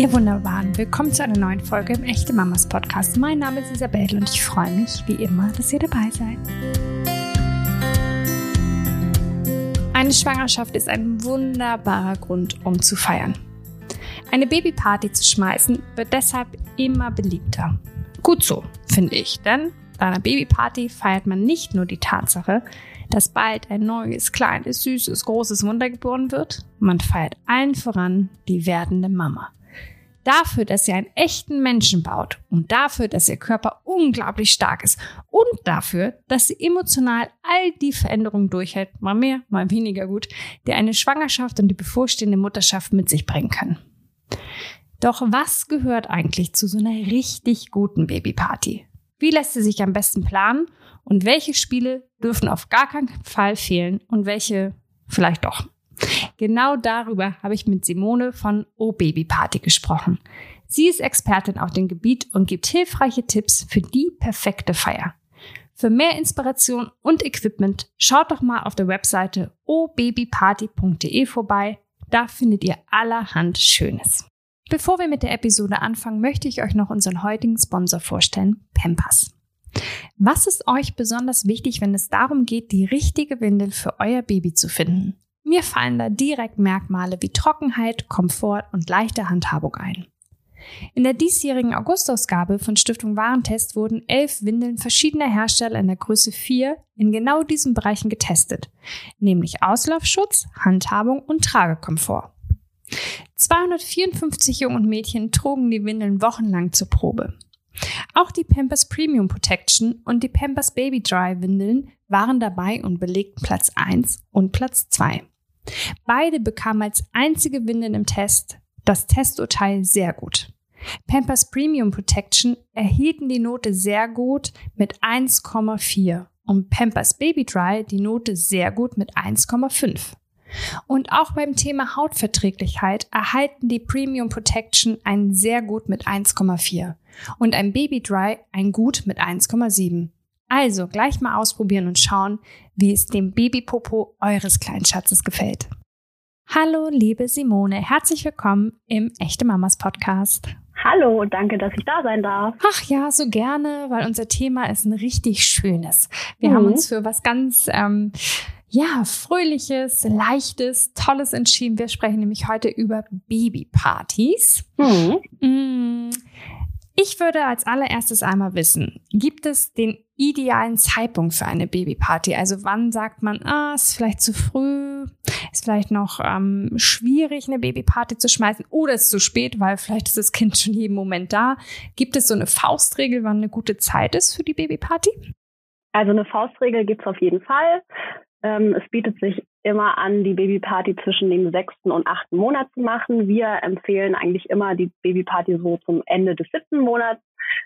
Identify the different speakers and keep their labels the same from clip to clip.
Speaker 1: Ihr Wunderbaren, willkommen zu einer neuen Folge im Echte Mamas Podcast. Mein Name ist Isabelle und ich freue mich, wie immer, dass ihr dabei seid. Eine Schwangerschaft ist ein wunderbarer Grund, um zu feiern. Eine Babyparty zu schmeißen wird deshalb immer beliebter. Gut so, finde ich, denn bei einer Babyparty feiert man nicht nur die Tatsache, dass bald ein neues, kleines, süßes, großes Wunder geboren wird, man feiert allen voran die werdende Mama. Dafür, dass sie einen echten Menschen baut und dafür, dass ihr Körper unglaublich stark ist und dafür, dass sie emotional all die Veränderungen durchhält, mal mehr, mal weniger gut, die eine Schwangerschaft und die bevorstehende Mutterschaft mit sich bringen können. Doch was gehört eigentlich zu so einer richtig guten Babyparty? Wie lässt sie sich am besten planen und welche Spiele dürfen auf gar keinen Fall fehlen und welche vielleicht doch? Genau darüber habe ich mit Simone von O Baby Party gesprochen. Sie ist Expertin auf dem Gebiet und gibt hilfreiche Tipps für die perfekte Feier. Für mehr Inspiration und Equipment schaut doch mal auf der Webseite obabyparty.de vorbei. Da findet ihr allerhand Schönes. Bevor wir mit der Episode anfangen, möchte ich euch noch unseren heutigen Sponsor vorstellen, Pampers. Was ist euch besonders wichtig, wenn es darum geht, die richtige Windel für euer Baby zu finden? Mir fallen da direkt Merkmale wie Trockenheit, Komfort und leichte Handhabung ein. In der diesjährigen Augustausgabe von Stiftung Warentest wurden elf Windeln verschiedener Hersteller in der Größe 4 in genau diesen Bereichen getestet, nämlich Auslaufschutz, Handhabung und Tragekomfort. 254 Jungen und Mädchen trugen die Windeln wochenlang zur Probe. Auch die Pampers Premium Protection und die Pampers Baby Dry Windeln waren dabei und belegten Platz 1 und Platz 2. Beide bekamen als einzige Windeln im Test das Testurteil sehr gut. Pampers Premium Protection erhielten die Note sehr gut mit 1,4 und Pampers Baby Dry die Note sehr gut mit 1,5. Und auch beim Thema Hautverträglichkeit erhalten die Premium Protection ein sehr gut mit 1,4 und ein Baby Dry ein gut mit 1,7. Also gleich mal ausprobieren und schauen, wie es dem Babypopo eures kleinen Schatzes gefällt. Hallo, liebe Simone, herzlich willkommen im Echte Mamas Podcast.
Speaker 2: Hallo und danke, dass ich da sein darf.
Speaker 1: Ach ja, so gerne, weil unser Thema ist ein richtig schönes. Wir mhm. haben uns für was ganz ähm, ja, fröhliches, leichtes, tolles entschieden. Wir sprechen nämlich heute über Babypartys. Mhm. Mm, ich würde als allererstes einmal wissen, gibt es den idealen Zeitpunkt für eine Babyparty? Also wann sagt man, ah, ist vielleicht zu früh, ist vielleicht noch ähm, schwierig, eine Babyparty zu schmeißen oder ist zu spät, weil vielleicht ist das Kind schon jeden Moment da. Gibt es so eine Faustregel, wann eine gute Zeit ist für die Babyparty?
Speaker 2: Also eine Faustregel gibt es auf jeden Fall. Ähm, es bietet sich immer an, die Babyparty zwischen dem sechsten und achten Monat zu machen. Wir empfehlen eigentlich immer, die Babyparty so zum Ende des siebten Monats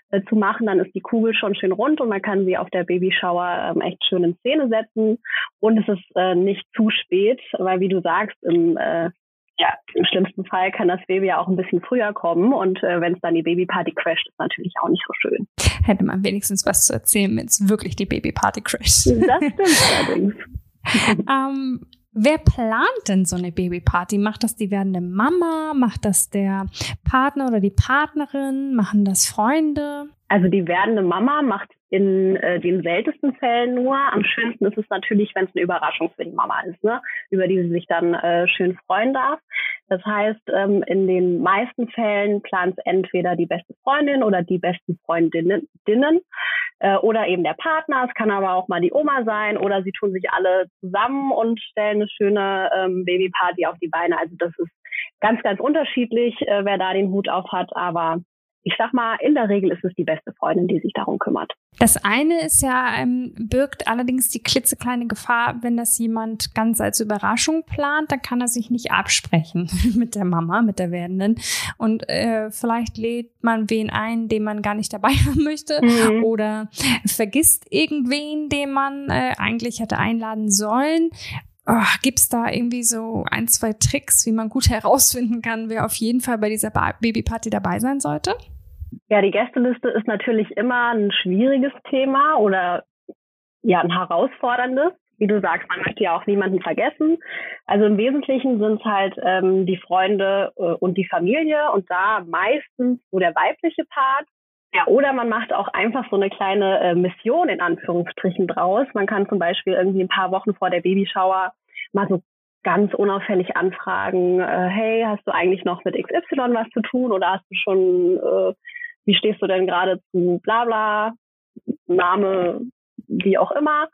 Speaker 2: äh, zu machen. Dann ist die Kugel schon schön rund und man kann sie auf der Babyshower ähm, echt schön in Szene setzen. Und es ist äh, nicht zu spät, weil wie du sagst, im äh, ja, im schlimmsten Fall kann das Baby ja auch ein bisschen früher kommen und äh, wenn es dann die Babyparty crasht, ist natürlich auch nicht so schön.
Speaker 1: Hätte man wenigstens was zu erzählen, wenn es wirklich die Babyparty crasht.
Speaker 2: Das stimmt allerdings.
Speaker 1: ähm, wer plant denn so eine Babyparty? Macht das die werdende Mama? Macht das der Partner oder die Partnerin? Machen das Freunde?
Speaker 2: Also die werdende Mama macht in äh, den seltensten Fällen nur. Am schönsten ist es natürlich, wenn es eine Überraschung für die Mama ist, ne? über die sie sich dann äh, schön freuen darf. Das heißt, ähm, in den meisten Fällen plant entweder die beste Freundin oder die besten Freundinnen äh, oder eben der Partner. Es kann aber auch mal die Oma sein oder sie tun sich alle zusammen und stellen eine schöne ähm, Babyparty auf die Beine. Also das ist ganz, ganz unterschiedlich, äh, wer da den Hut auf hat. Aber ich sag mal, in der Regel ist es die beste Freundin, die sich darum kümmert.
Speaker 1: Das eine ist ja, ähm, birgt allerdings die klitzekleine Gefahr, wenn das jemand ganz als Überraschung plant, dann kann er sich nicht absprechen mit der Mama, mit der Werdenden. Und äh, vielleicht lädt man wen ein, den man gar nicht dabei haben möchte mhm. oder vergisst irgendwen, den man äh, eigentlich hätte einladen sollen. Oh, Gibt es da irgendwie so ein, zwei Tricks, wie man gut herausfinden kann, wer auf jeden Fall bei dieser Babyparty dabei sein sollte?
Speaker 2: Ja, die Gästeliste ist natürlich immer ein schwieriges Thema oder ja ein herausforderndes. wie du sagst, man möchte ja auch niemanden vergessen. Also im Wesentlichen sind es halt ähm, die Freunde äh, und die Familie und da meistens so der weibliche Part. Ja, oder man macht auch einfach so eine kleine äh, Mission in Anführungsstrichen draus. Man kann zum Beispiel irgendwie ein paar Wochen vor der Babyschauer mal so ganz unauffällig anfragen, äh, hey, hast du eigentlich noch mit XY was zu tun oder hast du schon, äh, wie stehst du denn gerade zu bla bla, Name, wie auch immer,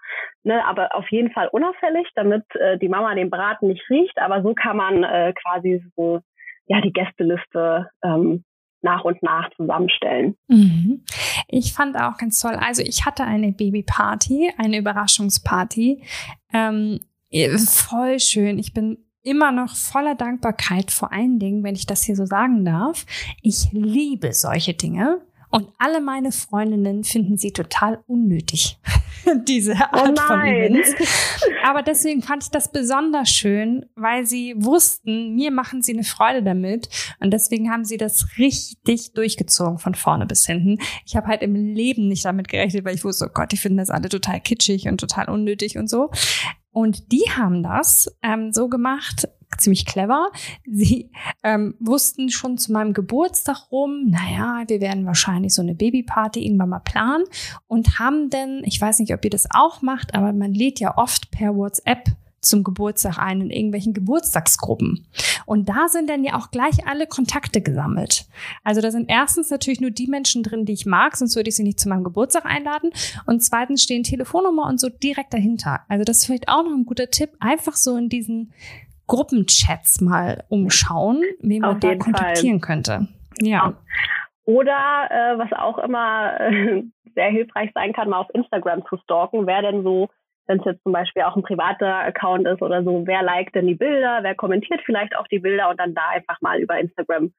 Speaker 2: ne, aber auf jeden Fall unauffällig, damit äh, die Mama den Braten nicht riecht, aber so kann man äh, quasi so ja die Gästeliste ähm, nach und nach zusammenstellen.
Speaker 1: Mhm. Ich fand auch ganz toll. Also ich hatte eine Babyparty, eine Überraschungsparty. Ähm, voll schön. Ich bin immer noch voller Dankbarkeit, vor allen Dingen, wenn ich das hier so sagen darf. Ich liebe solche Dinge. Und alle meine Freundinnen finden sie total unnötig, diese oh Art oh von Events. Aber deswegen fand ich das besonders schön, weil sie wussten, mir machen sie eine Freude damit. Und deswegen haben sie das richtig durchgezogen von vorne bis hinten. Ich habe halt im Leben nicht damit gerechnet, weil ich wusste, oh Gott, die finden das alle total kitschig und total unnötig und so. Und die haben das ähm, so gemacht, ziemlich clever. Sie ähm, wussten schon zu meinem Geburtstag rum, naja, wir werden wahrscheinlich so eine Babyparty irgendwann mal planen und haben denn, ich weiß nicht, ob ihr das auch macht, aber man lädt ja oft per WhatsApp zum Geburtstag ein in irgendwelchen Geburtstagsgruppen. Und da sind dann ja auch gleich alle Kontakte gesammelt. Also da sind erstens natürlich nur die Menschen drin, die ich mag, sonst würde ich sie nicht zu meinem Geburtstag einladen. Und zweitens stehen Telefonnummer und so direkt dahinter. Also das ist vielleicht auch noch ein guter Tipp. Einfach so in diesen Gruppenchats mal umschauen, wen man da kontaktieren Fall. könnte. Ja.
Speaker 2: Oder äh, was auch immer äh, sehr hilfreich sein kann, mal auf Instagram zu stalken, wer denn so, wenn es jetzt zum Beispiel auch ein privater Account ist oder so, wer liked denn die Bilder, wer kommentiert vielleicht auch die Bilder und dann da einfach mal über Instagram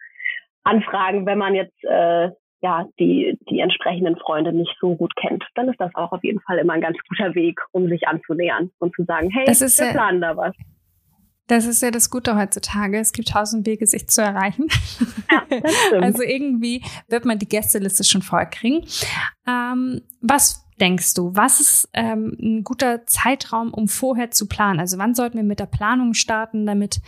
Speaker 2: anfragen, wenn man jetzt äh, ja die die entsprechenden Freunde nicht so gut kennt, dann ist das auch auf jeden Fall immer ein ganz guter Weg, um sich anzunähern und zu sagen, hey, wir planen da was.
Speaker 1: Das ist ja das Gute heutzutage. Es gibt tausend Wege, sich zu erreichen. Ja, also irgendwie wird man die Gästeliste schon voll kriegen. Ähm, was denkst du? Was ist ähm, ein guter Zeitraum, um vorher zu planen? Also wann sollten wir mit der Planung starten, damit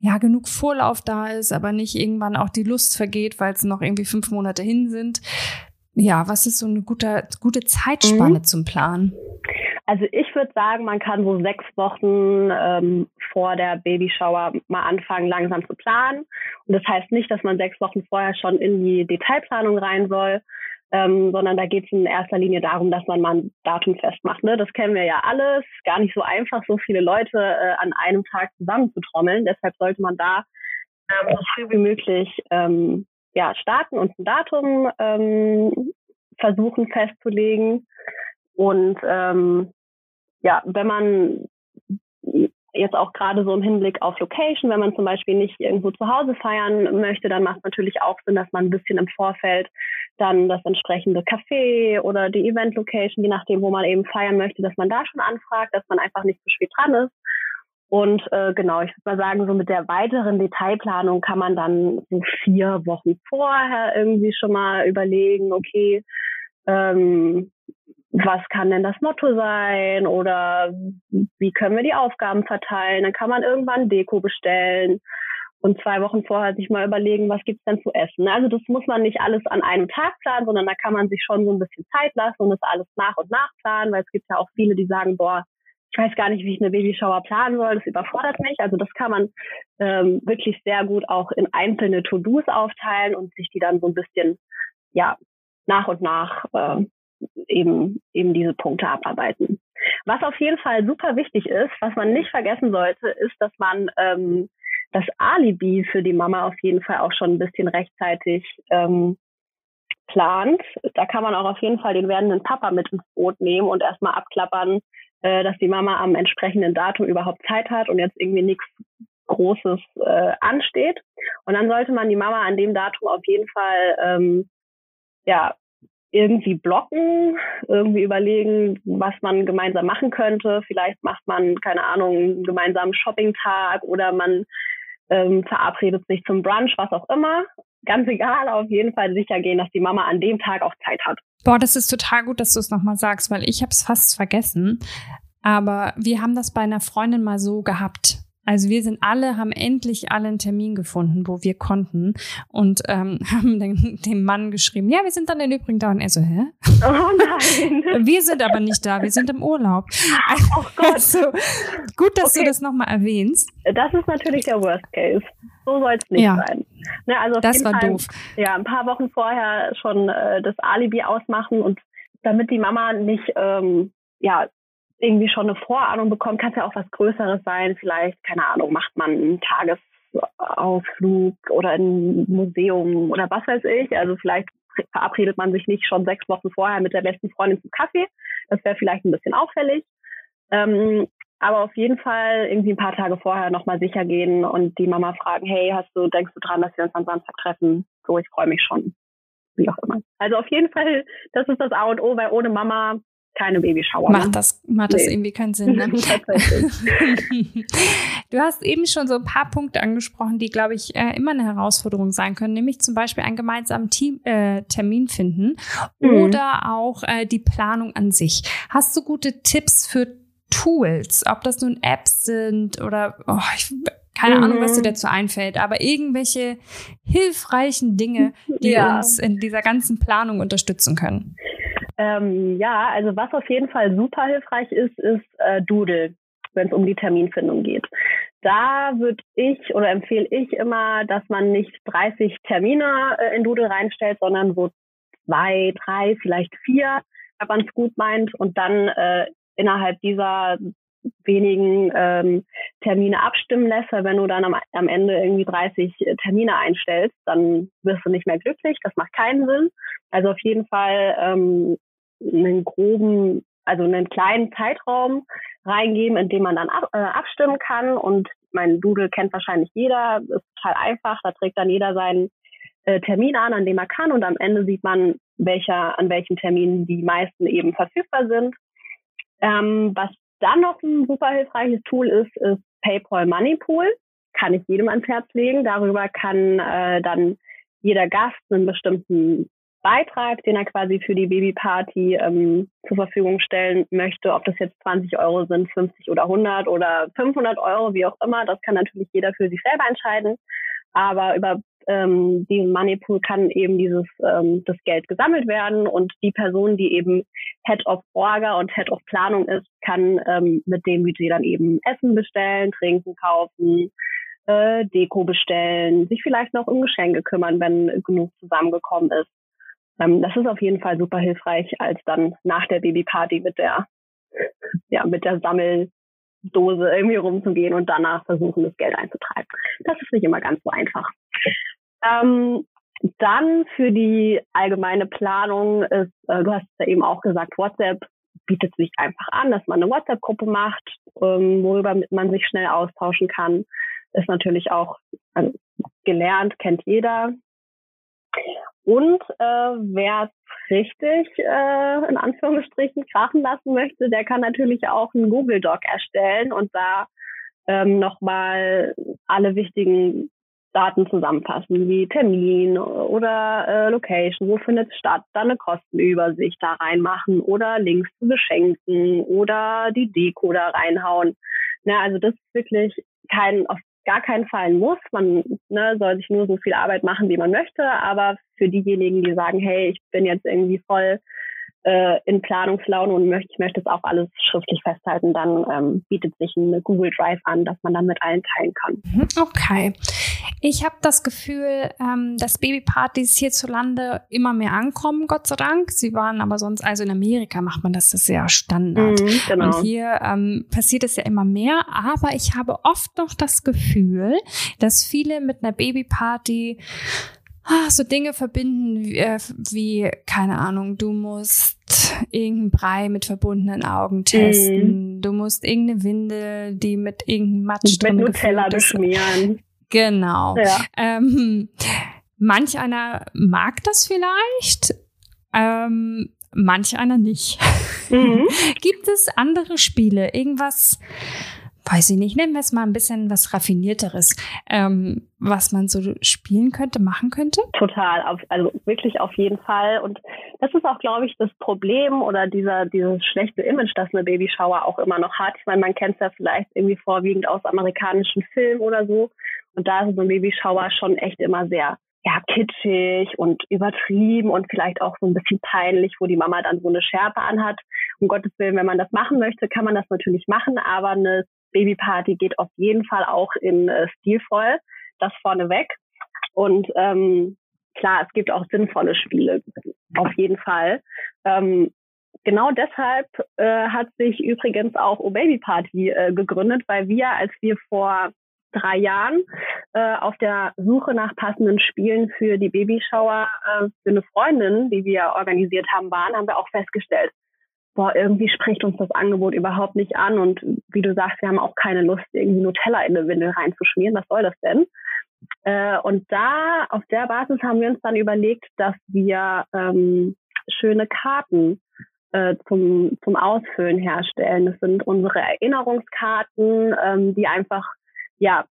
Speaker 1: ja genug Vorlauf da ist, aber nicht irgendwann auch die Lust vergeht, weil es noch irgendwie fünf Monate hin sind? Ja, was ist so eine gute, gute Zeitspanne mhm. zum Planen?
Speaker 2: Also ich würde sagen, man kann so sechs Wochen ähm, vor der Babyshower mal anfangen, langsam zu planen. Und das heißt nicht, dass man sechs Wochen vorher schon in die Detailplanung rein soll, ähm, sondern da geht es in erster Linie darum, dass man mal ein Datum festmacht. Ne? Das kennen wir ja alles. Gar nicht so einfach, so viele Leute äh, an einem Tag zusammenzutrommeln. Deshalb sollte man da ähm, so früh wie möglich ähm, ja, starten und ein Datum ähm, versuchen festzulegen. Und ähm, ja, wenn man jetzt auch gerade so im Hinblick auf Location, wenn man zum Beispiel nicht irgendwo zu Hause feiern möchte, dann macht es natürlich auch Sinn, dass man ein bisschen im Vorfeld dann das entsprechende Café oder die Event-Location, je nachdem, wo man eben feiern möchte, dass man da schon anfragt, dass man einfach nicht zu spät dran ist. Und äh, genau, ich würde mal sagen, so mit der weiteren Detailplanung kann man dann so vier Wochen vorher irgendwie schon mal überlegen, okay, ähm, was kann denn das Motto sein oder wie können wir die Aufgaben verteilen. Dann kann man irgendwann Deko bestellen und zwei Wochen vorher sich mal überlegen, was gibt's denn zu essen. Also das muss man nicht alles an einem Tag planen, sondern da kann man sich schon so ein bisschen Zeit lassen und das alles nach und nach planen, weil es gibt ja auch viele, die sagen, boah, ich weiß gar nicht, wie ich eine Babyschauer planen soll, das überfordert mich. Also das kann man ähm, wirklich sehr gut auch in einzelne To-Dos aufteilen und sich die dann so ein bisschen ja nach und nach äh, eben, eben diese Punkte abarbeiten. Was auf jeden Fall super wichtig ist, was man nicht vergessen sollte, ist, dass man ähm, das Alibi für die Mama auf jeden Fall auch schon ein bisschen rechtzeitig ähm, plant. Da kann man auch auf jeden Fall den werdenden Papa mit ins Boot nehmen und erstmal abklappern, äh, dass die Mama am entsprechenden Datum überhaupt Zeit hat und jetzt irgendwie nichts Großes äh, ansteht. Und dann sollte man die Mama an dem Datum auf jeden Fall ähm, ja irgendwie blocken, irgendwie überlegen, was man gemeinsam machen könnte. Vielleicht macht man, keine Ahnung, einen gemeinsamen Shoppingtag oder man ähm, verabredet sich zum Brunch, was auch immer. Ganz egal, auf jeden Fall sicher gehen, dass die Mama an dem Tag auch Zeit hat.
Speaker 1: Boah, das ist total gut, dass du es nochmal sagst, weil ich habe es fast vergessen. Aber wir haben das bei einer Freundin mal so gehabt. Also wir sind alle, haben endlich alle einen Termin gefunden, wo wir konnten und ähm, haben den, dem Mann geschrieben, ja, wir sind dann im Übrigen da. Und er so, hä?
Speaker 2: Oh nein.
Speaker 1: Wir sind aber nicht da, wir sind im Urlaub.
Speaker 2: Oh Gott.
Speaker 1: Also, gut, dass
Speaker 2: Okay.
Speaker 1: du das nochmal erwähnst.
Speaker 2: Das ist natürlich der Worst Case. So soll es nicht
Speaker 1: Ja.
Speaker 2: sein. Ne, also auf
Speaker 1: Das war
Speaker 2: Fall,
Speaker 1: doof.
Speaker 2: Ja, ein paar Wochen vorher schon äh, das Alibi ausmachen und damit die Mama nicht ähm, ja irgendwie schon eine Vorahnung bekommt, kann es ja auch was Größeres sein. Vielleicht, keine Ahnung, macht man einen Tagesausflug oder ein Museum oder was weiß ich. Also vielleicht verabredet man sich nicht schon sechs Wochen vorher mit der besten Freundin zum Kaffee. Das wäre vielleicht ein bisschen auffällig. Ähm, aber auf jeden Fall irgendwie ein paar Tage vorher nochmal sicher gehen und die Mama fragen, hey, hast du, denkst du dran, dass wir uns am Samstag treffen? So, ich freue mich schon. Wie auch immer. Also auf jeden Fall, das ist das A und O, weil ohne Mama keine Babyshower. ne?
Speaker 1: Macht das, macht das
Speaker 2: Nee.
Speaker 1: irgendwie keinen Sinn, ne? Du hast eben schon so ein paar Punkte angesprochen, die, glaube ich, äh, immer eine Herausforderung sein können, nämlich zum Beispiel einen gemeinsamen Team, äh, Termin finden
Speaker 2: Mhm.
Speaker 1: oder auch äh, die Planung an sich. Hast du gute Tipps für Tools, ob das nun Apps sind oder oh, ich, keine
Speaker 2: Mhm.
Speaker 1: Ahnung, was dir dazu einfällt, aber irgendwelche hilfreichen Dinge, die
Speaker 2: Ja.
Speaker 1: uns in dieser ganzen Planung unterstützen können.
Speaker 2: Ähm, ja, also was auf jeden Fall super hilfreich ist, ist äh, Doodle, wenn es um die Terminfindung geht. Da würde ich oder empfehle ich immer, dass man nicht 30 Termine äh, in Doodle reinstellt, sondern so zwei, drei, vielleicht vier, wenn man es gut meint und dann äh, innerhalb dieser wenigen ähm, Termine abstimmen lässt, weil wenn du dann am, am Ende irgendwie 30 Termine einstellst, dann wirst du nicht mehr glücklich. Das macht keinen Sinn. Also auf jeden Fall ähm, einen groben, also einen kleinen Zeitraum reingeben, in dem man dann ab, äh, abstimmen kann. Und mein Doodle kennt wahrscheinlich jeder, ist total einfach. Da trägt dann jeder seinen äh, Termin an, an dem er kann. Und am Ende sieht man, welcher, an welchen Terminen die meisten eben verfügbar sind. Ähm, was dann noch ein super hilfreiches Tool ist, ist PayPal Money Pool. Kann ich jedem ans Herz legen. Darüber kann äh, dann jeder Gast einen bestimmten Beitrag, den er quasi für die Babyparty ähm, zur Verfügung stellen möchte, ob das jetzt 20 Euro sind, 50 oder 100 oder 500 Euro, wie auch immer, das kann natürlich jeder für sich selber entscheiden. Aber über ähm, diesen Moneypool kann eben dieses ähm, das Geld gesammelt werden und die Person, die eben Head of Orga und Head of Planung ist, kann ähm, mit dem Budget dann eben Essen bestellen, Trinken kaufen, äh, Deko bestellen, sich vielleicht noch um Geschenke kümmern, wenn genug zusammengekommen ist. Ähm, das ist auf jeden Fall super hilfreich, als dann nach der Babyparty mit der ja mit der Sammeldose irgendwie rumzugehen und danach versuchen, das Geld einzutreiben. Das ist nicht immer ganz so einfach. Ähm, dann für die allgemeine Planung ist, äh, du hast es ja eben auch gesagt, WhatsApp bietet sich einfach an, dass man eine WhatsApp-Gruppe macht, ähm, worüber man sich schnell austauschen kann. Ist natürlich auch also, gelernt, kennt jeder. Und äh, wer richtig äh, in Anführungsstrichen krachen lassen möchte, der kann natürlich auch einen Google Doc erstellen und da ähm, nochmal alle wichtigen Daten zusammenfassen, wie Termin oder äh, Location, wo findet es statt, dann eine Kostenübersicht da reinmachen oder Links zu Geschenken oder die Deko da reinhauen. Na, also das ist wirklich kein, auf gar keinen Fall ein Muss. Man ne, soll sich nur so viel Arbeit machen, wie man möchte, aber für diejenigen, die sagen, hey, ich bin jetzt irgendwie voll äh, in Planungslaune und möchte, ich möchte das auch alles schriftlich festhalten, dann ähm, bietet sich ein Google Drive an, dass man dann mit allen teilen kann.
Speaker 1: Mhm, Okay. Ich habe das Gefühl, ähm, dass Babypartys hierzulande immer mehr ankommen, Gott sei Dank. Sie waren aber sonst, also in Amerika macht man das, das ist ja Standard.
Speaker 2: Mhm, genau.
Speaker 1: Und hier ähm, passiert es ja immer mehr, aber ich habe oft noch das Gefühl, dass viele mit einer Babyparty ah, so Dinge verbinden wie, äh, wie, keine Ahnung, du musst irgendeinen Brei mit verbundenen Augen testen, du musst irgendeine Windel, die mit irgendeinem Matsch
Speaker 2: mit
Speaker 1: drin
Speaker 2: Nutella beschmieren.
Speaker 1: Genau.
Speaker 2: Ja.
Speaker 1: Ähm, manch einer mag das vielleicht, ähm, manch einer nicht.
Speaker 2: Mhm.
Speaker 1: Gibt es andere Spiele? Irgendwas, weiß ich nicht, nennen wir es mal ein bisschen was Raffinierteres, ähm, was man so spielen könnte, machen könnte?
Speaker 2: Total, auf, also wirklich auf jeden Fall. Und das ist auch, glaube ich, das Problem oder dieser, dieses schlechte Image, das eine Babyshower auch immer noch hat. Ich meine, man kennt es ja vielleicht irgendwie vorwiegend aus amerikanischen Filmen oder so. Und da ist so ein Babyshower schon echt immer sehr ja, kitschig und übertrieben und vielleicht auch so ein bisschen peinlich, wo die Mama dann so eine Schärpe anhat. Um Gottes Willen, wenn man das machen möchte, kann man das natürlich machen, aber eine Babyparty geht auf jeden Fall auch in äh, stilvoll, das vorneweg. Und ähm, klar, es gibt auch sinnvolle Spiele, auf jeden Fall. Ähm, genau deshalb äh, hat sich übrigens auch O Baby Party äh, gegründet, weil wir, als wir vor drei Jahren äh, auf der Suche nach passenden Spielen für die Babyshower äh, für eine Freundin, die wir organisiert haben, waren, haben wir auch festgestellt, boah, irgendwie spricht uns das Angebot überhaupt nicht an und wie du sagst, wir haben auch keine Lust, irgendwie Nutella in eine Windel reinzuschmieren. Was soll das denn? Äh, und da, auf der Basis haben wir uns dann überlegt, dass wir ähm, schöne Karten äh, zum, zum Ausfüllen herstellen. Das sind unsere Erinnerungskarten, ähm, die einfach ja,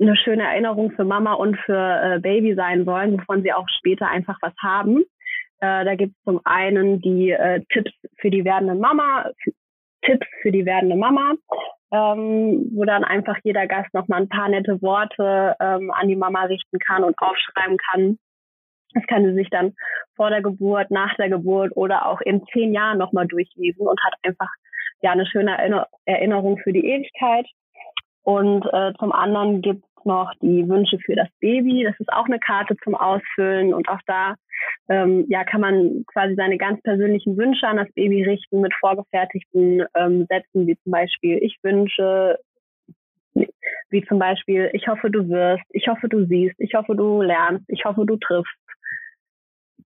Speaker 2: eine schöne Erinnerung für Mama und für äh, Baby sein sollen, wovon sie auch später einfach was haben. Äh, da gibt es zum einen die äh, Tipps für die werdende Mama, Tipps für die werdende Mama, ähm, wo dann einfach jeder Gast nochmal ein paar nette Worte ähm, an die Mama richten kann und aufschreiben kann. Das kann sie sich dann vor der Geburt, nach der Geburt oder auch in zehn Jahren nochmal durchlesen und hat einfach ja eine schöne Erinnerung für die Ewigkeit. Und äh, zum anderen gibt es noch die Wünsche für das Baby. Das ist auch eine Karte zum Ausfüllen. Und auch da ähm, ja, kann man quasi seine ganz persönlichen Wünsche an das Baby richten mit vorgefertigten ähm, Sätzen, wie zum Beispiel, ich wünsche, wie zum Beispiel, ich hoffe, du wirst, ich hoffe, du siehst, ich hoffe, du lernst, ich hoffe, du triffst,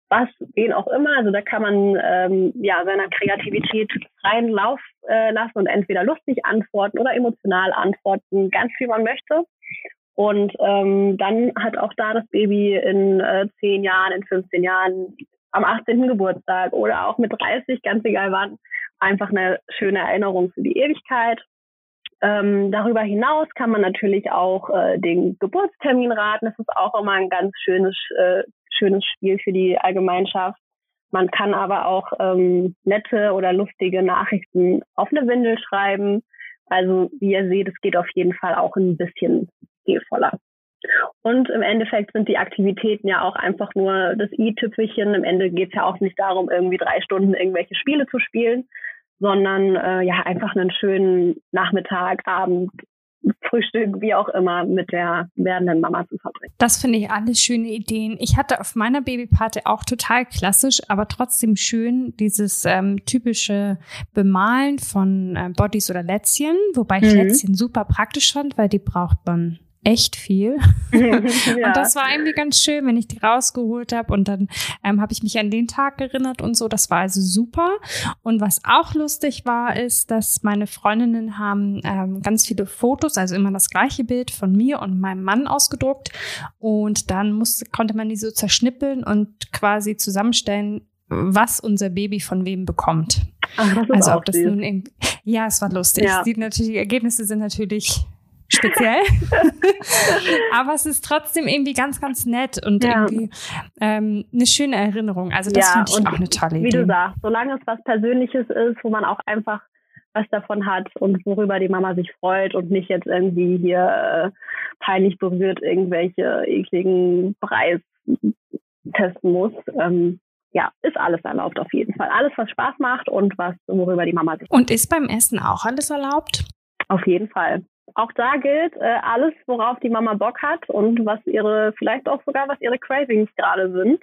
Speaker 2: was, wen auch immer. Also da kann man ähm, ja seiner Kreativität freien Lauf äh, lassen und entweder lustig antworten oder emotional antworten, ganz wie man möchte. Und ähm, dann hat auch da das Baby in äh, 10 Jahren, in 15 Jahren, am 18. Geburtstag oder auch mit 30, ganz egal wann, einfach eine schöne Erinnerung für die Ewigkeit. Ähm, darüber hinaus kann man natürlich auch äh, den Geburtstermin raten. Das ist auch immer ein ganz schönes, äh, schönes Spiel für die Allgemeinschaft. Man kann aber auch ähm, nette oder lustige Nachrichten auf eine Windel schreiben. Also wie ihr seht, es geht auf jeden Fall auch ein bisschen stilvoller. Und im Endeffekt sind die Aktivitäten ja auch einfach nur das i-Tüpfelchen. Im Ende geht es ja auch nicht darum, irgendwie drei Stunden irgendwelche Spiele zu spielen, sondern äh, ja einfach einen schönen Nachmittag, Abend Frühstück, wie auch immer, mit der werdenden Mama zu verbringen.
Speaker 1: Das finde ich alles schöne Ideen. Ich hatte auf meiner Babyparty auch total klassisch, aber trotzdem schön dieses ähm, typische Bemalen von äh, Bodies oder Lätzchen, wobei ich mhm. Lätzchen super praktisch fand, weil die braucht man echt viel. ja. Und das war irgendwie ganz schön, wenn ich die rausgeholt habe und dann ähm, habe ich mich an den Tag erinnert und so. Das war also super. Und was auch lustig war, ist, dass meine Freundinnen haben ähm, ganz viele Fotos, also immer das gleiche Bild von mir und meinem Mann ausgedruckt. Und dann musste, konnte man die so zerschnippeln und quasi zusammenstellen, was unser Baby von wem bekommt.
Speaker 2: Ach, also ob das süß. nun
Speaker 1: ja, es war lustig. Ja. Die, natürlich, die Ergebnisse sind natürlich speziell. Aber es ist trotzdem irgendwie ganz, ganz nett und ja. irgendwie ähm, eine schöne Erinnerung. Also das ja, finde ich auch eine tolle Idee.
Speaker 2: Wie du sagst, solange es was Persönliches ist, wo man auch einfach was davon hat und worüber die Mama sich freut und nicht jetzt irgendwie hier äh, peinlich berührt irgendwelche ekligen Preis testen muss. Ähm, ja, ist alles erlaubt auf jeden Fall. Alles, was Spaß macht und was, worüber die Mama sich
Speaker 1: freut. Und ist beim Essen auch alles erlaubt?
Speaker 2: Auf jeden Fall auch da gilt, äh, alles, worauf die Mama Bock hat und was ihre, vielleicht auch sogar, was ihre Cravings gerade sind,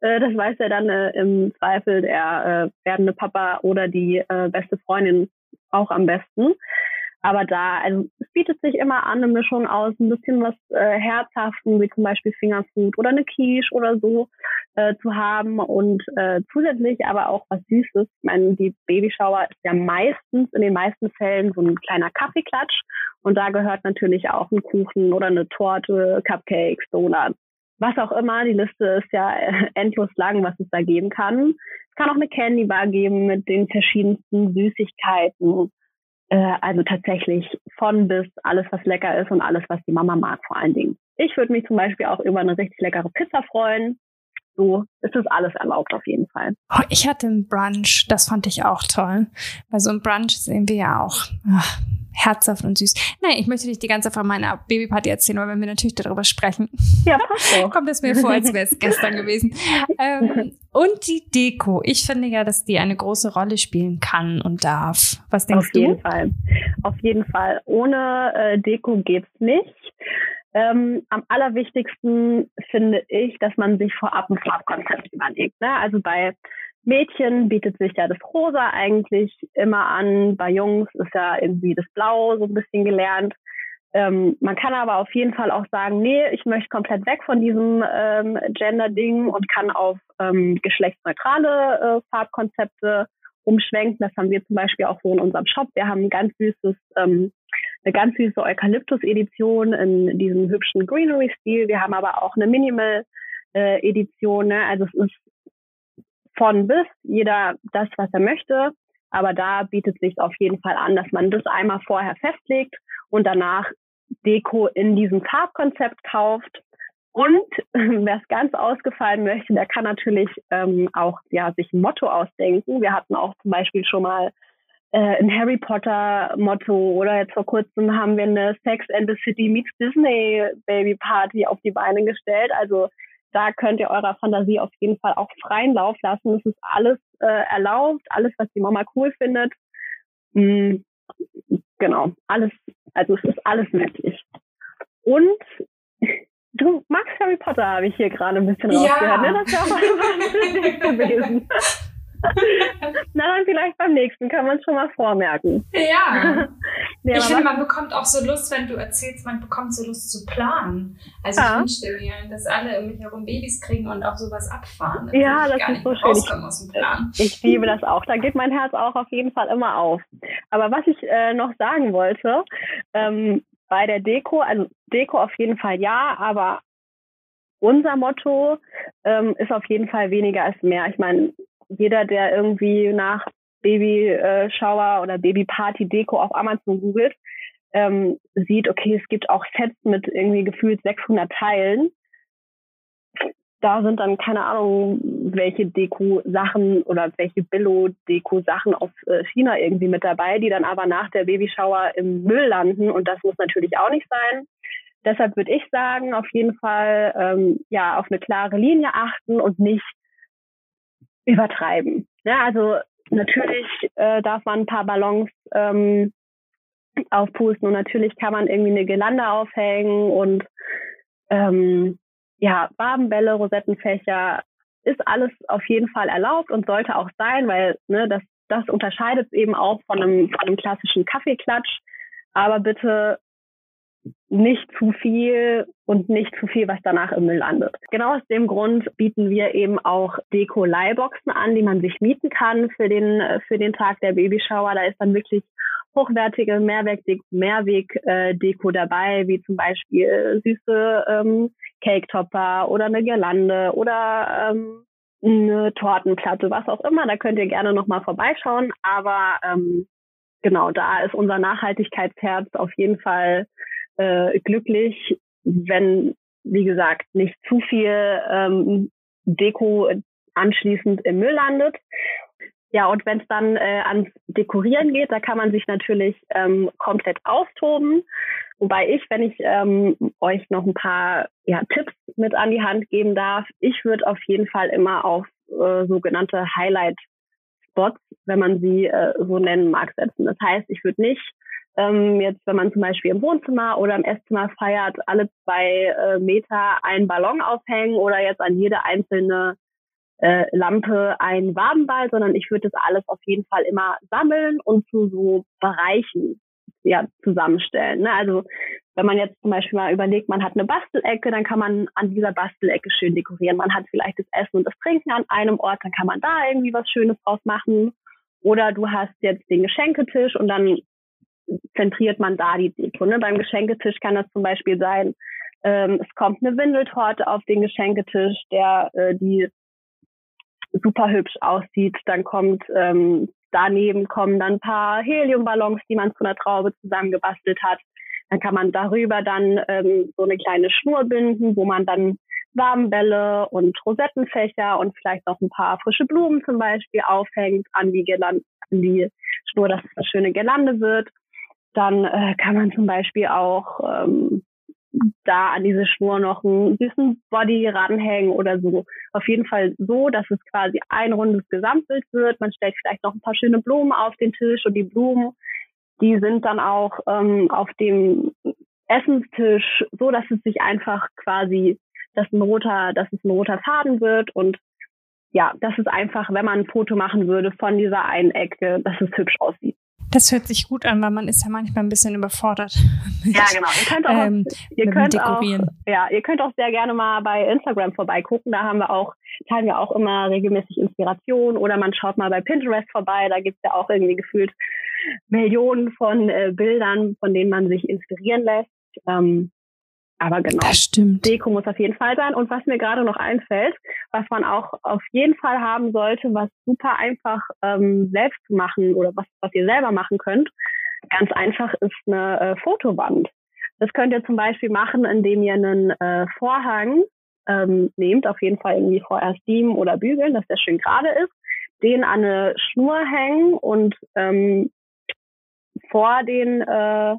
Speaker 2: äh, das weiß ja dann äh, im Zweifel der äh, werdende Papa oder die äh, beste Freundin auch am besten. Aber da, also es bietet sich immer an, eine Mischung aus ein bisschen was äh, Herzhaften, wie zum Beispiel Fingerfood oder eine Quiche oder so äh, zu haben und äh, zusätzlich aber auch was Süßes. Ich meine, die Babyshower ist ja meistens, in den meisten Fällen so ein kleiner Kaffeeklatsch und da gehört natürlich auch ein Kuchen oder eine Torte, Cupcakes, Donuts, was auch immer. Die Liste ist ja äh, endlos lang, was es da geben kann. Es kann auch eine Candy Bar geben mit den verschiedensten Süßigkeiten Äh, also tatsächlich von bis alles, was lecker ist und alles, was die Mama mag vor allen Dingen. Ich würde mich zum Beispiel auch über eine richtig leckere Pizza freuen. So ist das alles erlaubt auf jeden Fall.
Speaker 1: Oh, ich hatte einen Brunch, das fand ich auch toll. Bei so einem Brunch sehen wir ja auch ach, herzhaft und süß. Nein, ich möchte nicht die ganze Zeit von meiner Babyparty erzählen, aber wenn wir natürlich darüber sprechen, ja, kommt es mir vor, als wäre es gestern gewesen. Ähm, und die Deko. Ich finde ja, dass die eine große Rolle spielen kann und darf. Was denkst
Speaker 2: Auf du? Auf jeden Fall. Auf jeden Fall. Ohne äh, Deko geht's nicht. Ähm, am allerwichtigsten finde ich, dass man sich vorab ein Farbkonzept überlegt. Ne? Also bei Mädchen bietet sich ja das Rosa eigentlich immer an. Bei Jungs ist ja irgendwie das Blau so ein bisschen gelernt. Ähm, man kann aber auf jeden Fall auch sagen, nee, ich möchte komplett weg von diesem ähm, Gender-Ding und kann auf ähm, geschlechtsneutrale äh, Farbkonzepte umschwenken. Das haben wir zum Beispiel auch so in unserem Shop. Wir haben ein ganz süßes, ähm, eine ganz süße Eukalyptus-Edition in diesem hübschen Greenery-Stil. Wir haben aber auch eine Minimal-Edition. Ne? Also es ist von bis, jeder das, was er möchte. Aber da bietet sich auf jeden Fall an, dass man das einmal vorher festlegt und danach Deko in diesem Farbkonzept kauft. Und wer es ganz ausgefallen möchte, der kann natürlich ähm, auch ja sich ein Motto ausdenken. Wir hatten auch zum Beispiel schon mal äh, ein Harry Potter Motto oder jetzt vor kurzem haben wir eine Sex and the City meets Disney Baby Party auf die Beine gestellt. Also da könnt ihr eurer Fantasie auf jeden Fall auch freien Lauf lassen. Es ist alles äh, erlaubt, alles, was die Mama cool findet. Mhm. Genau, alles, also es ist alles möglich. Und du magst Harry Potter, habe ich hier gerade ein bisschen ja. rausgehört. Ne? Das ja auch mal gewesen. Na dann vielleicht beim nächsten kann man es schon mal vormerken.
Speaker 1: Ja. ja ich finde, man bekommt auch so Lust, wenn du erzählst, man bekommt so Lust zu planen. Also ja. ich wünschte mir, dass alle um mich herum Babys kriegen und auch sowas abfahren.
Speaker 2: Das ja, das ist so schön. Ich, ich liebe das auch. Da geht mein Herz auch auf jeden Fall immer auf. Aber was ich äh, noch sagen wollte, ähm, bei der Deko, also Deko auf jeden Fall ja, aber unser Motto ähm, ist auf jeden Fall weniger als mehr. Ich meine, jeder, der irgendwie nach Baby-Shower oder Baby-Party-Deko auf Amazon googelt, ähm, sieht, okay, es gibt auch Sets mit irgendwie gefühlt 600 Teilen. Da sind dann keine Ahnung, welche Deko-Sachen oder welche Billo-Deko-Sachen aus äh, China irgendwie mit dabei, die dann aber nach der Babyshower im Müll landen und das muss natürlich auch nicht sein. Deshalb würde ich sagen, auf jeden Fall ähm, ja auf eine klare Linie achten und nicht übertreiben. Ja, also natürlich äh, darf man ein paar Ballons ähm, aufpusten und natürlich kann man irgendwie eine Gelande aufhängen und ähm, ja, Wabenbälle, Rosettenfächer ist alles auf jeden Fall erlaubt und sollte auch sein, weil ne, das, das unterscheidet es eben auch von einem, von einem klassischen Kaffeeklatsch. Aber bitte nicht zu viel und nicht zu viel, was danach im Müll landet. Genau aus dem Grund bieten wir eben auch Deko-Leihboxen an, die man sich mieten kann für den, für den Tag der Babyshower. Da ist dann wirklich hochwertige Mehrweg-Deko dabei, wie zum Beispiel süße ähm, Cake-Topper oder eine Girlande oder ähm, eine Tortenplatte, was auch immer. Da könnt ihr gerne nochmal vorbeischauen. Aber ähm, genau, da ist unser Nachhaltigkeitsherz auf jeden Fall äh, glücklich, wenn, wie gesagt, nicht zu viel ähm, Deko anschließend im Müll landet. Ja, und wenn es dann äh, ans Dekorieren geht, da kann man sich natürlich ähm, komplett austoben. Wobei ich, wenn ich ähm, euch noch ein paar ja, Tipps mit an die Hand geben darf, ich würde auf jeden Fall immer auf äh, sogenannte Highlight-Spots, wenn man sie äh, so nennen mag, setzen. Das heißt, ich würde nicht ähm, jetzt, wenn man zum Beispiel im Wohnzimmer oder im Esszimmer feiert, alle zwei äh, Meter einen Ballon aufhängen oder jetzt an jede einzelne äh, Lampe ein Wabenball, sondern ich würde das alles auf jeden Fall immer sammeln und zu so Bereichen ja, zusammenstellen. Ne? Also wenn man jetzt zum Beispiel mal überlegt, man hat eine Bastelecke, dann kann man an dieser Bastelecke schön dekorieren. Man hat vielleicht das Essen und das Trinken an einem Ort, dann kann man da irgendwie was Schönes draus machen. Oder du hast jetzt den Geschenketisch und dann zentriert man da die Deko. Ne? Beim Geschenketisch kann das zum Beispiel sein, ähm, es kommt eine Windeltorte auf den Geschenketisch, der äh, die super hübsch aussieht. Dann kommt ähm, daneben kommen dann ein paar Heliumballons, die man zu einer Traube zusammengebastelt hat. Dann kann man darüber dann ähm, so eine kleine Schnur binden, wo man dann Samenbälle und Rosettenfächer und vielleicht noch ein paar frische Blumen zum Beispiel aufhängt an die, Girlande, an die Schnur, dass es eine schöne Girlande wird. Dann äh, kann man zum Beispiel auch ähm, da an diese Schnur noch einen süßen Body ranhängen oder so. Auf jeden Fall so, dass es quasi ein rundes Gesamtbild wird. Man stellt vielleicht noch ein paar schöne Blumen auf den Tisch und die Blumen, die sind dann auch ähm, auf dem Essenstisch so, dass es sich einfach quasi, dass ein roter, dass es ein roter Faden wird und ja, das ist einfach, wenn man ein Foto machen würde von dieser einen Ecke, dass es hübsch aussieht.
Speaker 1: Das hört sich gut an, weil man ist ja manchmal ein bisschen überfordert.
Speaker 2: Mit, ja, genau. Ihr könnt auch, ähm, ihr könnt auch, ja, ihr könnt auch sehr gerne mal bei Instagram vorbeigucken. Da haben wir auch, teilen wir auch immer regelmäßig Inspiration oder man schaut mal bei Pinterest vorbei. Da gibt's ja auch irgendwie gefühlt Millionen von äh, Bildern, von denen man sich inspirieren lässt. Ähm, aber genau,
Speaker 1: das stimmt.
Speaker 2: Deko muss auf jeden Fall sein. Und was mir gerade noch einfällt, was man auch auf jeden Fall haben sollte, was super einfach ähm, selbst zu machen oder was, was ihr selber machen könnt, ganz einfach ist eine äh, Fotowand. Das könnt ihr zum Beispiel machen, indem ihr einen äh, Vorhang ähm, nehmt, auf jeden Fall irgendwie vorerst diemen oder bügeln, dass der schön gerade ist, den an eine Schnur hängen und ähm, vor den äh,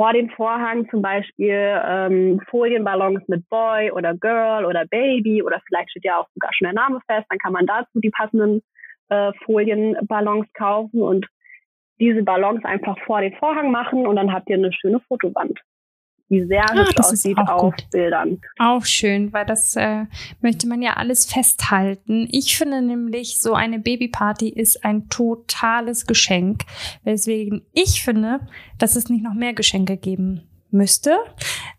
Speaker 2: vor den Vorhang zum Beispiel ähm, Folienballons mit Boy oder Girl oder Baby oder vielleicht steht ja auch sogar schon der Name fest, dann kann man dazu die passenden äh, Folienballons kaufen und diese Ballons einfach vor den Vorhang machen und dann habt ihr eine schöne Fotowand die sehr ah, hübsch aussieht auf gut. Bildern.
Speaker 1: Auch schön, weil das äh, möchte man ja alles festhalten. Ich finde nämlich, so eine Babyparty ist ein totales Geschenk, weswegen ich finde, dass es nicht noch mehr Geschenke geben müsste.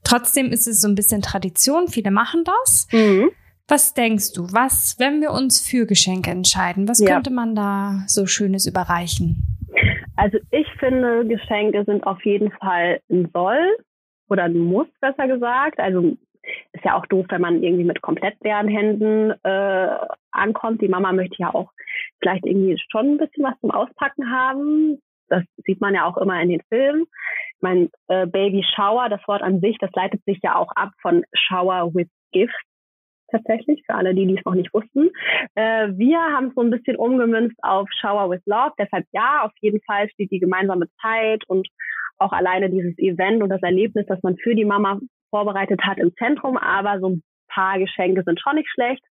Speaker 1: Trotzdem ist es so ein bisschen Tradition, viele machen das. Mhm. Was denkst du, was, wenn wir uns für Geschenke entscheiden, was ja. könnte man da so Schönes überreichen?
Speaker 2: Also ich finde, Geschenke sind auf jeden Fall ein Soll oder muss, besser gesagt. Also ist ja auch doof, wenn man irgendwie mit komplett leeren Händen äh, ankommt. Die Mama möchte ja auch vielleicht irgendwie schon ein bisschen was zum Auspacken haben. Das sieht man ja auch immer in den Filmen. Mein äh, Baby Shower, das Wort an sich, das leitet sich ja auch ab von Shower with Gift tatsächlich, für alle, die dies noch nicht wussten. Äh, wir haben es so ein bisschen umgemünzt auf Shower with Love. Deshalb ja, auf jeden Fall steht die gemeinsame Zeit und auch alleine dieses Event und das Erlebnis, das man für die Mama vorbereitet hat im Zentrum, aber so ein paar Geschenke sind schon nicht schlecht.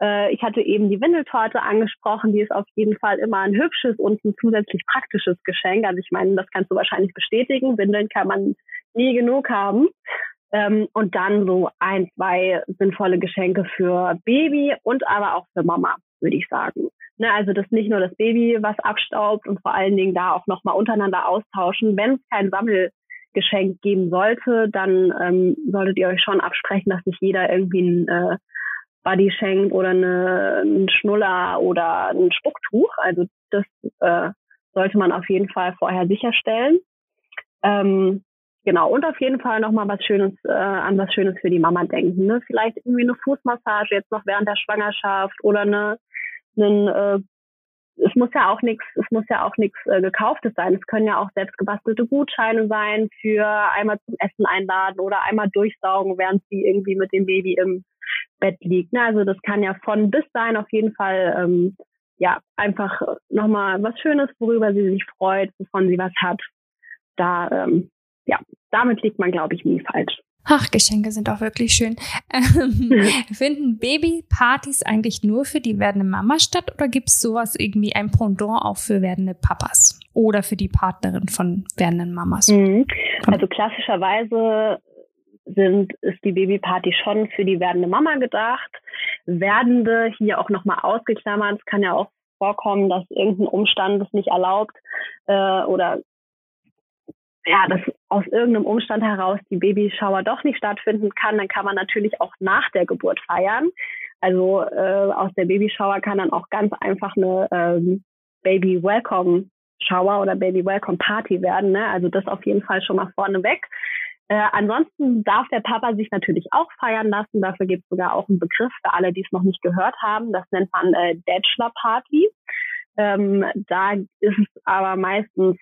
Speaker 2: Äh, ich hatte eben die Windeltorte angesprochen, die ist auf jeden Fall immer ein hübsches und ein zusätzlich praktisches Geschenk. Also ich meine, das kannst du wahrscheinlich bestätigen. Windeln kann man nie genug haben. Ähm, und dann so ein, zwei sinnvolle Geschenke für Baby und aber auch für Mama, würde ich sagen. Ne, also dass nicht nur das Baby was abstaubt und vor allen Dingen da auch nochmal untereinander austauschen. Wenn es kein Sammelgeschenk geben sollte, dann ähm, solltet ihr euch schon absprechen, dass nicht jeder irgendwie ein äh, Buddy schenkt oder eine, ein Schnuller oder ein Spucktuch. Also das äh, sollte man auf jeden Fall vorher sicherstellen. Ähm, genau, und auf jeden Fall nochmal was Schönes, äh, an was Schönes für die Mama denken. Ne? Vielleicht irgendwie eine Fußmassage jetzt noch während der Schwangerschaft oder eine einen, äh, es muss ja auch nichts, es muss ja auch nichts äh, gekauftes sein. Es können ja auch selbst gebastelte Gutscheine sein für einmal zum Essen einladen oder einmal durchsaugen, während sie irgendwie mit dem Baby im Bett liegt. Ne? Also das kann ja von bis sein auf jeden Fall ähm, ja einfach nochmal was Schönes, worüber sie sich freut, wovon sie was hat. Da ähm, ja, damit liegt man, glaube ich, nie falsch.
Speaker 1: Ach, Geschenke sind auch wirklich schön. Ähm, finden Babypartys eigentlich nur für die werdende Mama statt oder gibt es sowas irgendwie ein Pendant auch für werdende Papas oder für die Partnerin von werdenden Mamas?
Speaker 2: Mhm. Also klassischerweise sind, ist die Babyparty schon für die werdende Mama gedacht. Werdende hier auch nochmal ausgeklammert. Es kann ja auch vorkommen, dass irgendein Umstand es nicht erlaubt äh, oder ja, dass aus irgendeinem Umstand heraus die Babyshower doch nicht stattfinden kann, dann kann man natürlich auch nach der Geburt feiern. Also äh, aus der Babyshower kann dann auch ganz einfach eine ähm, Baby Welcome Shower oder Baby Welcome Party werden. Ne? Also das auf jeden Fall schon mal vorneweg. Äh, ansonsten darf der Papa sich natürlich auch feiern lassen. Dafür gibt es sogar auch einen Begriff für alle, die es noch nicht gehört haben. Das nennt man äh, Bachelor Party. Ähm, da ist es aber meistens,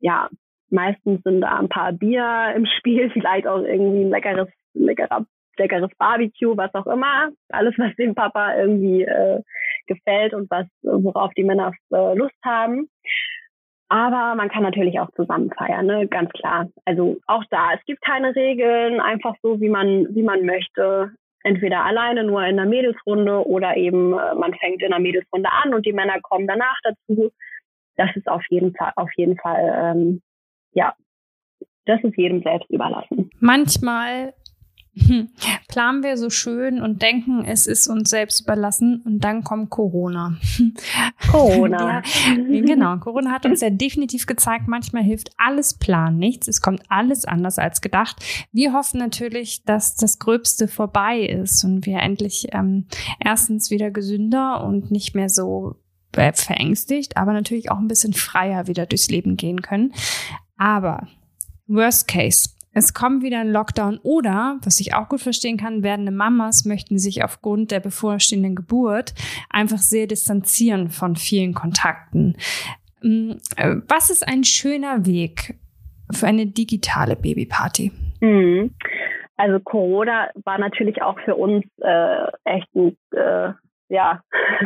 Speaker 2: ja, meistens sind da ein paar Bier im Spiel, vielleicht auch irgendwie ein leckeres, leckerer, leckeres Barbecue, was auch immer. Alles, was dem Papa irgendwie äh, gefällt und was, worauf die Männer äh, Lust haben. Aber man kann natürlich auch zusammen feiern, ne? ganz klar. Also auch da, es gibt keine Regeln, einfach so, wie man, wie man möchte. Entweder alleine nur in der Mädelsrunde oder eben äh, man fängt in der Mädelsrunde an und die Männer kommen danach dazu. Das ist auf jeden Fall, auf jeden Fall, ähm, ja, das ist jedem selbst überlassen.
Speaker 1: Manchmal planen wir so schön und denken, es ist uns selbst überlassen und dann kommt Corona.
Speaker 2: Corona.
Speaker 1: ja, genau, Corona hat uns ja definitiv gezeigt, manchmal hilft alles Plan nichts. Es kommt alles anders als gedacht. Wir hoffen natürlich, dass das Gröbste vorbei ist und wir endlich ähm, erstens wieder gesünder und nicht mehr so äh, verängstigt, aber natürlich auch ein bisschen freier wieder durchs Leben gehen können. Aber Worst Case, es kommt wieder ein Lockdown oder, was ich auch gut verstehen kann, werdende Mamas möchten sich aufgrund der bevorstehenden Geburt einfach sehr distanzieren von vielen Kontakten. Mm, äh, was ist ein schöner Weg für eine digitale Babyparty?
Speaker 2: Mhm. Also Corona war natürlich auch für uns äh, echt ein, äh, ja,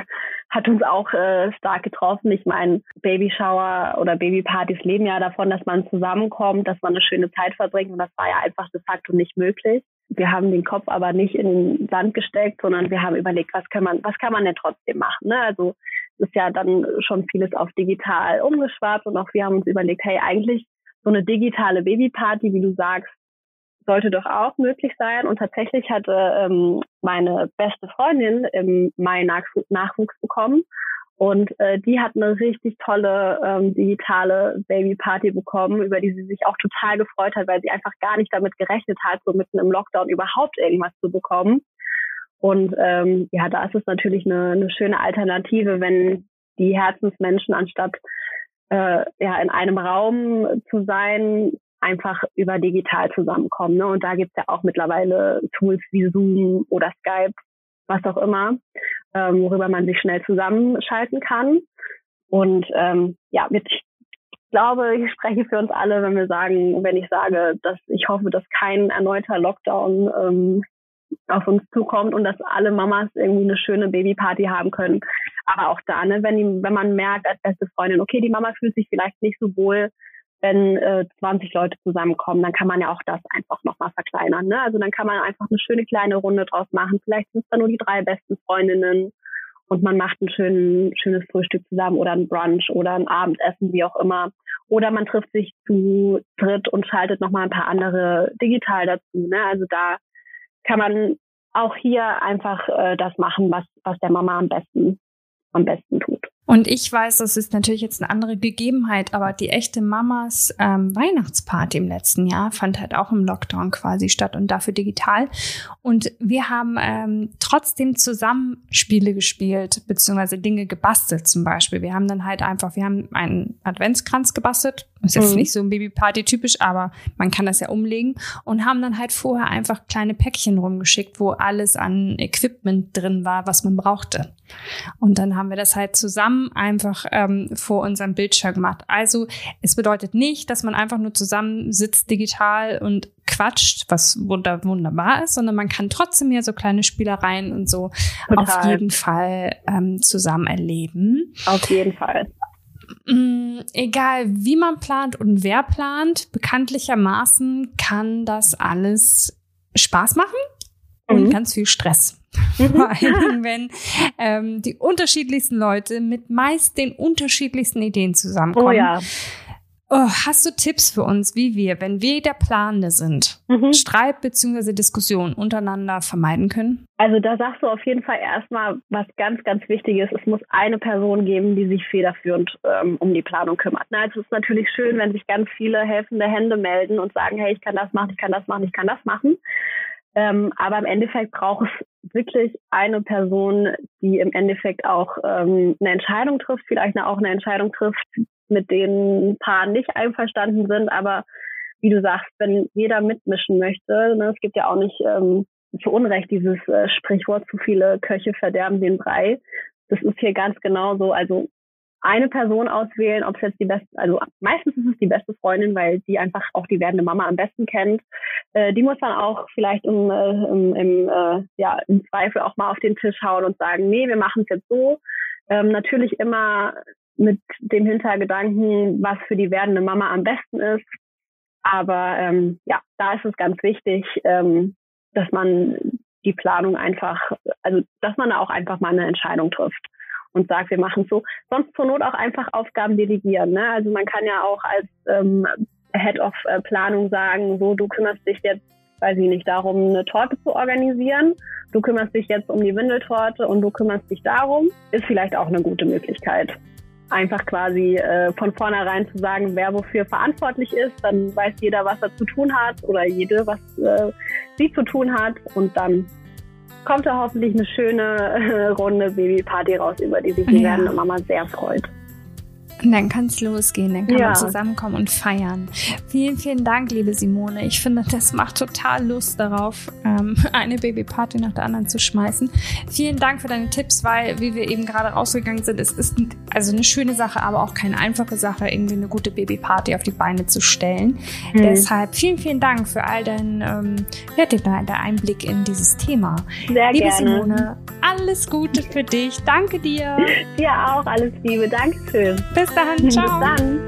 Speaker 2: hat uns auch äh, stark getroffen. Ich meine, Babyshower oder Babypartys leben ja davon, dass man zusammenkommt, dass man eine schöne Zeit verbringt und das war ja einfach de facto nicht möglich. Wir haben den Kopf aber nicht in den Sand gesteckt, sondern wir haben überlegt, was kann man, was kann man denn trotzdem machen? Ne? Also ist ja dann schon vieles auf digital umgeschwappt und auch wir haben uns überlegt, hey, eigentlich so eine digitale Babyparty, wie du sagst, sollte doch auch möglich sein. Und tatsächlich hatte ähm, meine beste Freundin im Mai Nachwuchs bekommen. Und äh, die hat eine richtig tolle ähm, digitale Babyparty bekommen, über die sie sich auch total gefreut hat, weil sie einfach gar nicht damit gerechnet hat, so mitten im Lockdown überhaupt irgendwas zu bekommen. Und ähm, ja, da ist es natürlich eine, eine schöne Alternative, wenn die Herzensmenschen anstatt äh, ja in einem Raum zu sein, einfach über digital zusammenkommen. Ne? Und da gibt's ja auch mittlerweile Tools wie Zoom oder Skype, was auch immer, ähm, worüber man sich schnell zusammenschalten kann. Und ähm, ja, ich glaube, ich spreche für uns alle, wenn wir sagen, wenn ich sage, dass ich hoffe, dass kein erneuter Lockdown ähm, auf uns zukommt und dass alle Mamas irgendwie eine schöne Babyparty haben können. Aber auch da, ne, wenn, die, wenn man merkt als beste Freundin, okay, die Mama fühlt sich vielleicht nicht so wohl, wenn äh, 20 Leute zusammenkommen, dann kann man ja auch das einfach nochmal verkleinern. Ne? Also dann kann man einfach eine schöne kleine Runde draus machen. Vielleicht sind es dann nur die drei besten Freundinnen und man macht ein schön, schönes Frühstück zusammen oder ein Brunch oder ein Abendessen, wie auch immer. Oder man trifft sich zu dritt und schaltet nochmal ein paar andere digital dazu. Ne? Also da kann man auch hier einfach äh, das machen, was, was der Mama am besten, am besten tut.
Speaker 1: Und ich weiß, das ist natürlich jetzt eine andere Gegebenheit, aber die echte Mamas ähm, Weihnachtsparty im letzten Jahr fand halt auch im Lockdown quasi statt und dafür digital. Und wir haben ähm, trotzdem zusammen Spiele gespielt, beziehungsweise Dinge gebastelt zum Beispiel. Wir haben dann halt einfach, wir haben einen Adventskranz gebastelt, ist jetzt mhm. nicht so ein Babyparty typisch, aber man kann das ja umlegen und haben dann halt vorher einfach kleine Päckchen rumgeschickt, wo alles an Equipment drin war, was man brauchte. Und dann haben wir das halt zusammen einfach ähm, vor unserem Bildschirm gemacht. Also es bedeutet nicht, dass man einfach nur zusammen sitzt digital und quatscht, was wunder wunderbar ist, sondern man kann trotzdem ja so kleine Spielereien und so Total. auf jeden Fall ähm, zusammen erleben.
Speaker 2: Auf jeden Fall.
Speaker 1: Mm, egal wie man plant und wer plant, bekanntlichermaßen kann das alles Spaß machen und mhm. ganz viel Stress. Mhm. Vor allem, wenn ähm, die unterschiedlichsten Leute mit meist den unterschiedlichsten Ideen zusammenkommen. Oh ja. Oh, hast du Tipps für uns, wie wir, wenn wir der Planende sind, mhm. Streit bzw. Diskussion untereinander vermeiden können?
Speaker 2: Also da sagst du auf jeden Fall erstmal, was ganz, ganz wichtig ist. Es muss eine Person geben, die sich federführend ähm, um die Planung kümmert. Na, es ist natürlich schön, wenn sich ganz viele helfende Hände melden und sagen, hey, ich kann das machen, ich kann das machen, ich kann das machen. Ähm, aber im Endeffekt braucht es wirklich eine Person, die im Endeffekt auch ähm, eine Entscheidung trifft, vielleicht auch eine Entscheidung trifft, mit denen ein paar nicht einverstanden sind. Aber wie du sagst, wenn jeder mitmischen möchte, ne, es gibt ja auch nicht ähm, zu Unrecht dieses äh, Sprichwort, zu viele Köche verderben den Brei. Das ist hier ganz genauso. Also eine Person auswählen, ob es jetzt die beste, also meistens ist es die beste Freundin, weil die einfach auch die werdende Mama am besten kennt. Äh, die muss dann auch vielleicht im, äh, im, im, äh, ja, im Zweifel auch mal auf den Tisch hauen und sagen, nee, wir machen es jetzt so. Ähm, natürlich immer mit dem Hintergedanken, was für die werdende Mama am besten ist. Aber ähm, ja, da ist es ganz wichtig, ähm, dass man die Planung einfach, also dass man da auch einfach mal eine Entscheidung trifft und sagt, wir machen so. Sonst zur Not auch einfach Aufgaben delegieren. Ne? Also man kann ja auch als ähm, Head of äh, Planung sagen, so du kümmerst dich jetzt, weiß ich nicht, darum, eine Torte zu organisieren. Du kümmerst dich jetzt um die Windeltorte und du kümmerst dich darum. Ist vielleicht auch eine gute Möglichkeit. Einfach quasi äh, von vornherein zu sagen, wer wofür verantwortlich ist, dann weiß jeder, was er zu tun hat oder jede, was äh, sie zu tun hat und dann kommt da hoffentlich eine schöne äh, runde Babyparty raus, über die sich die ja. werdende Mama sehr freut.
Speaker 1: Und dann kann es losgehen, dann kann ja. man zusammenkommen und feiern. Vielen, vielen Dank, liebe Simone. Ich finde, das macht total Lust darauf, ähm, eine Babyparty nach der anderen zu schmeißen. Vielen Dank für deine Tipps, weil, wie wir eben gerade rausgegangen sind, es ist also eine schöne Sache, aber auch keine einfache Sache, irgendwie eine gute Babyparty auf die Beine zu stellen. Mhm. Deshalb vielen, vielen Dank für all deinen ähm, ja, der Einblick in dieses Thema.
Speaker 2: Sehr
Speaker 1: liebe
Speaker 2: gerne.
Speaker 1: Simone, alles Gute für dich. Danke dir.
Speaker 2: Dir auch alles Liebe. Dankeschön.
Speaker 1: Bis dann. Ciao.
Speaker 2: Bis dann.